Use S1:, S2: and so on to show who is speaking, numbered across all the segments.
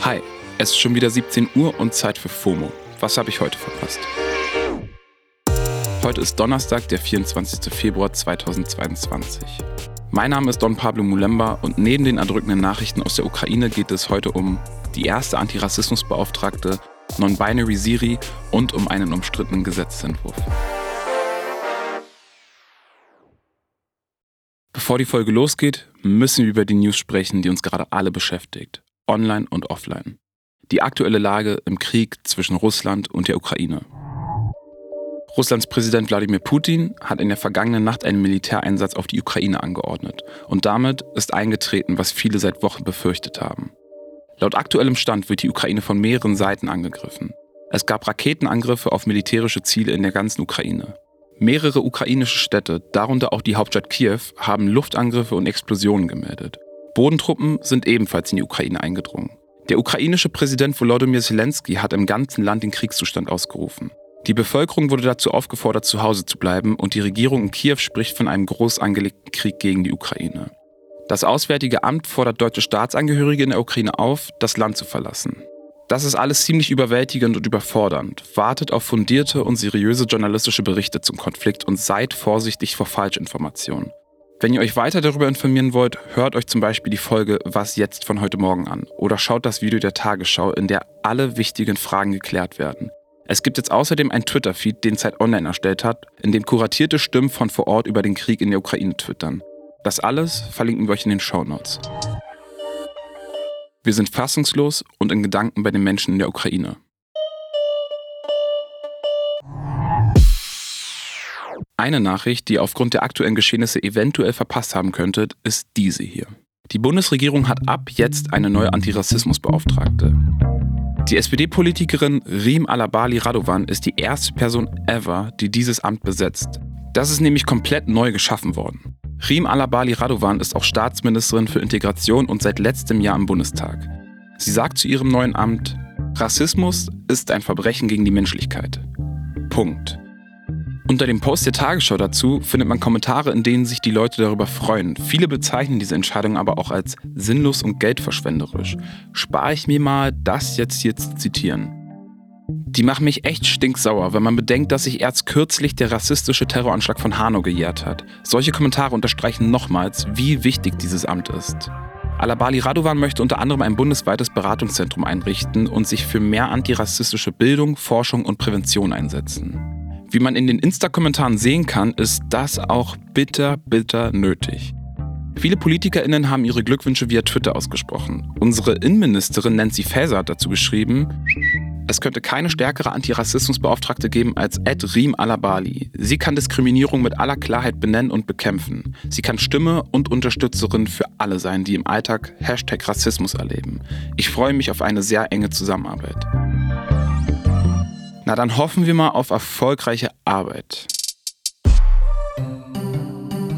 S1: Hi, es ist schon wieder 17 Uhr und Zeit für FOMO. Was habe ich heute verpasst? Heute ist Donnerstag, der 24. Februar 2022. Mein Name ist Don Pablo Mulemba und neben den erdrückenden Nachrichten aus der Ukraine geht es heute um die erste Antirassismusbeauftragte, Non-Binary Siri und um einen umstrittenen Gesetzentwurf. Bevor die Folge losgeht, müssen wir über die News sprechen, die uns gerade alle beschäftigt, online und offline. Die aktuelle Lage im Krieg zwischen Russland und der Ukraine. Russlands Präsident Wladimir Putin hat in der vergangenen Nacht einen Militäreinsatz auf die Ukraine angeordnet und damit ist eingetreten, was viele seit Wochen befürchtet haben. Laut aktuellem Stand wird die Ukraine von mehreren Seiten angegriffen. Es gab Raketenangriffe auf militärische Ziele in der ganzen Ukraine. Mehrere ukrainische Städte, darunter auch die Hauptstadt Kiew, haben Luftangriffe und Explosionen gemeldet. Bodentruppen sind ebenfalls in die Ukraine eingedrungen. Der ukrainische Präsident Volodymyr Zelensky hat im ganzen Land den Kriegszustand ausgerufen. Die Bevölkerung wurde dazu aufgefordert, zu Hause zu bleiben und die Regierung in Kiew spricht von einem groß angelegten Krieg gegen die Ukraine. Das Auswärtige Amt fordert deutsche Staatsangehörige in der Ukraine auf, das Land zu verlassen. Das ist alles ziemlich überwältigend und überfordernd. Wartet auf fundierte und seriöse journalistische Berichte zum Konflikt und seid vorsichtig vor Falschinformationen. Wenn ihr euch weiter darüber informieren wollt, hört euch zum Beispiel die Folge Was jetzt von heute Morgen an oder schaut das Video der Tagesschau, in der alle wichtigen Fragen geklärt werden. Es gibt jetzt außerdem einen Twitter-Feed, den Zeit Online erstellt hat, in dem kuratierte Stimmen von vor Ort über den Krieg in der Ukraine twittern. Das alles verlinken wir euch in den Show Notes. Wir sind fassungslos und in Gedanken bei den Menschen in der Ukraine. Eine Nachricht, die ihr aufgrund der aktuellen Geschehnisse eventuell verpasst haben könntet, ist diese hier. Die Bundesregierung hat ab jetzt eine neue Antirassismusbeauftragte. Die SPD-Politikerin Rim Alabali Radovan ist die erste Person ever, die dieses Amt besetzt. Das ist nämlich komplett neu geschaffen worden. Rim Alabali Radovan ist auch Staatsministerin für Integration und seit letztem Jahr im Bundestag. Sie sagt zu ihrem neuen Amt, Rassismus ist ein Verbrechen gegen die Menschlichkeit. Punkt. Unter dem Post der Tagesschau dazu findet man Kommentare, in denen sich die Leute darüber freuen. Viele bezeichnen diese Entscheidung aber auch als sinnlos und geldverschwenderisch. Spare ich mir mal, das jetzt hier zu zitieren. Die machen mich echt stinksauer, wenn man bedenkt, dass sich erst kürzlich der rassistische Terroranschlag von Hanau gejährt hat. Solche Kommentare unterstreichen nochmals, wie wichtig dieses Amt ist. Alabali Radovan möchte unter anderem ein bundesweites Beratungszentrum einrichten und sich für mehr antirassistische Bildung, Forschung und Prävention einsetzen. Wie man in den Insta-Kommentaren sehen kann, ist das auch bitter, bitter nötig. Viele PolitikerInnen haben ihre Glückwünsche via Twitter ausgesprochen. Unsere Innenministerin Nancy Faeser hat dazu geschrieben, es könnte keine stärkere Antirassismusbeauftragte geben als Ed Riem Alabali. Sie kann Diskriminierung mit aller Klarheit benennen und bekämpfen. Sie kann Stimme und Unterstützerin für alle sein, die im Alltag Hashtag Rassismus erleben. Ich freue mich auf eine sehr enge Zusammenarbeit. Na, dann hoffen wir mal auf erfolgreiche Arbeit.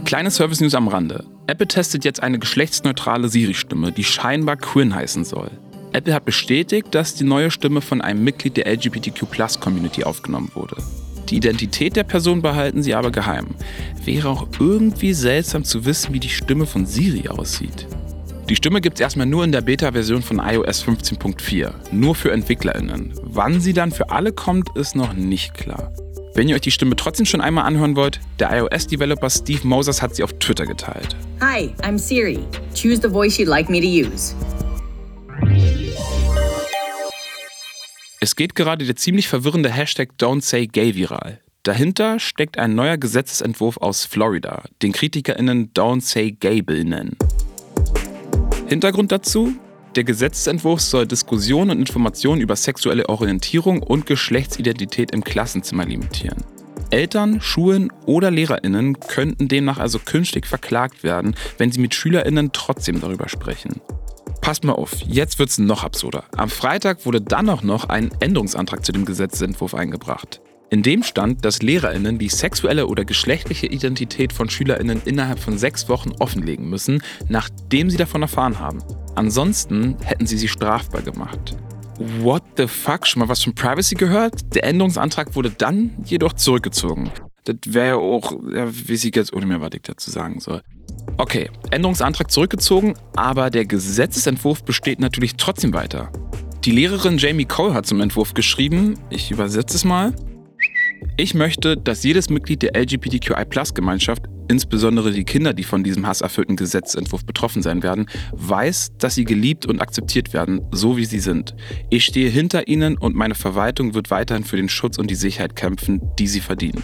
S1: Kleine Service News am Rande. Apple testet jetzt eine geschlechtsneutrale Siri-Stimme, die scheinbar Quinn heißen soll. Apple hat bestätigt, dass die neue Stimme von einem Mitglied der LGBTQ-Plus-Community aufgenommen wurde. Die Identität der Person behalten sie aber geheim. Wäre auch irgendwie seltsam zu wissen, wie die Stimme von Siri aussieht. Die Stimme gibt es erstmal nur in der Beta-Version von iOS 15.4, nur für EntwicklerInnen. Wann sie dann für alle kommt, ist noch nicht klar. Wenn ihr euch die Stimme trotzdem schon einmal anhören wollt, der iOS-Developer Steve Moses hat sie auf Twitter geteilt.
S2: Hi, I'm Siri. Choose the voice you'd like me to use.
S1: Es geht gerade der ziemlich verwirrende Hashtag Don't Say Gay viral. Dahinter steckt ein neuer Gesetzesentwurf aus Florida, den KritikerInnen Don't Say Gay Bill nennen. Hintergrund dazu? Der Gesetzentwurf soll Diskussionen und Informationen über sexuelle Orientierung und Geschlechtsidentität im Klassenzimmer limitieren. Eltern, Schulen oder Lehrerinnen könnten demnach also künftig verklagt werden, wenn sie mit Schülerinnen trotzdem darüber sprechen. Passt mal auf, jetzt wird's noch absurder. Am Freitag wurde dann auch noch ein Änderungsantrag zu dem Gesetzentwurf eingebracht. In dem stand, dass LehrerInnen die sexuelle oder geschlechtliche Identität von SchülerInnen innerhalb von sechs Wochen offenlegen müssen, nachdem sie davon erfahren haben. Ansonsten hätten sie sie strafbar gemacht. What the fuck? Schon mal was von Privacy gehört? Der Änderungsantrag wurde dann jedoch zurückgezogen. Das wäre ja auch, ja, weiß ich jetzt ohne mehr, was ich dazu sagen soll. Okay, Änderungsantrag zurückgezogen, aber der Gesetzesentwurf besteht natürlich trotzdem weiter. Die Lehrerin Jamie Cole hat zum Entwurf geschrieben, ich übersetze es mal, ich möchte, dass jedes Mitglied der LGBTQI-Plus-Gemeinschaft, insbesondere die Kinder, die von diesem hasserfüllten Gesetzentwurf betroffen sein werden, weiß, dass sie geliebt und akzeptiert werden, so wie sie sind. Ich stehe hinter ihnen und meine Verwaltung wird weiterhin für den Schutz und die Sicherheit kämpfen, die sie verdienen.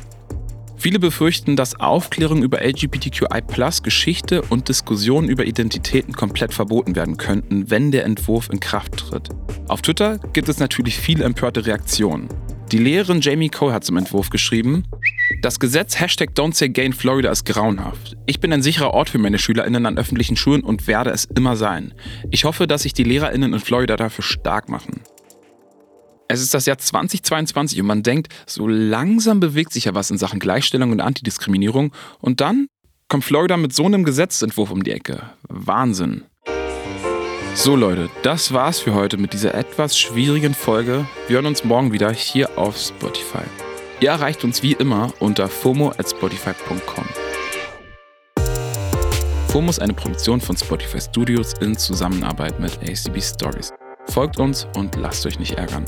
S1: Viele befürchten, dass Aufklärung über LGBTQI, Geschichte und Diskussionen über Identitäten komplett verboten werden könnten, wenn der Entwurf in Kraft tritt. Auf Twitter gibt es natürlich viele empörte Reaktionen. Die Lehrerin Jamie Cole hat zum Entwurf geschrieben, das Gesetz Hashtag Don't Say Gay in Florida ist grauenhaft. Ich bin ein sicherer Ort für meine SchülerInnen an öffentlichen Schulen und werde es immer sein. Ich hoffe, dass sich die LehrerInnen in Florida dafür stark machen. Es ist das Jahr 2022 und man denkt, so langsam bewegt sich ja was in Sachen Gleichstellung und Antidiskriminierung. Und dann kommt Florida mit so einem Gesetzentwurf um die Ecke. Wahnsinn. So Leute, das war's für heute mit dieser etwas schwierigen Folge. Wir hören uns morgen wieder hier auf Spotify. Ihr erreicht uns wie immer unter fomo at spotify.com. FOMO ist eine Produktion von Spotify Studios in Zusammenarbeit mit ACB Stories. Folgt uns und lasst euch nicht ärgern.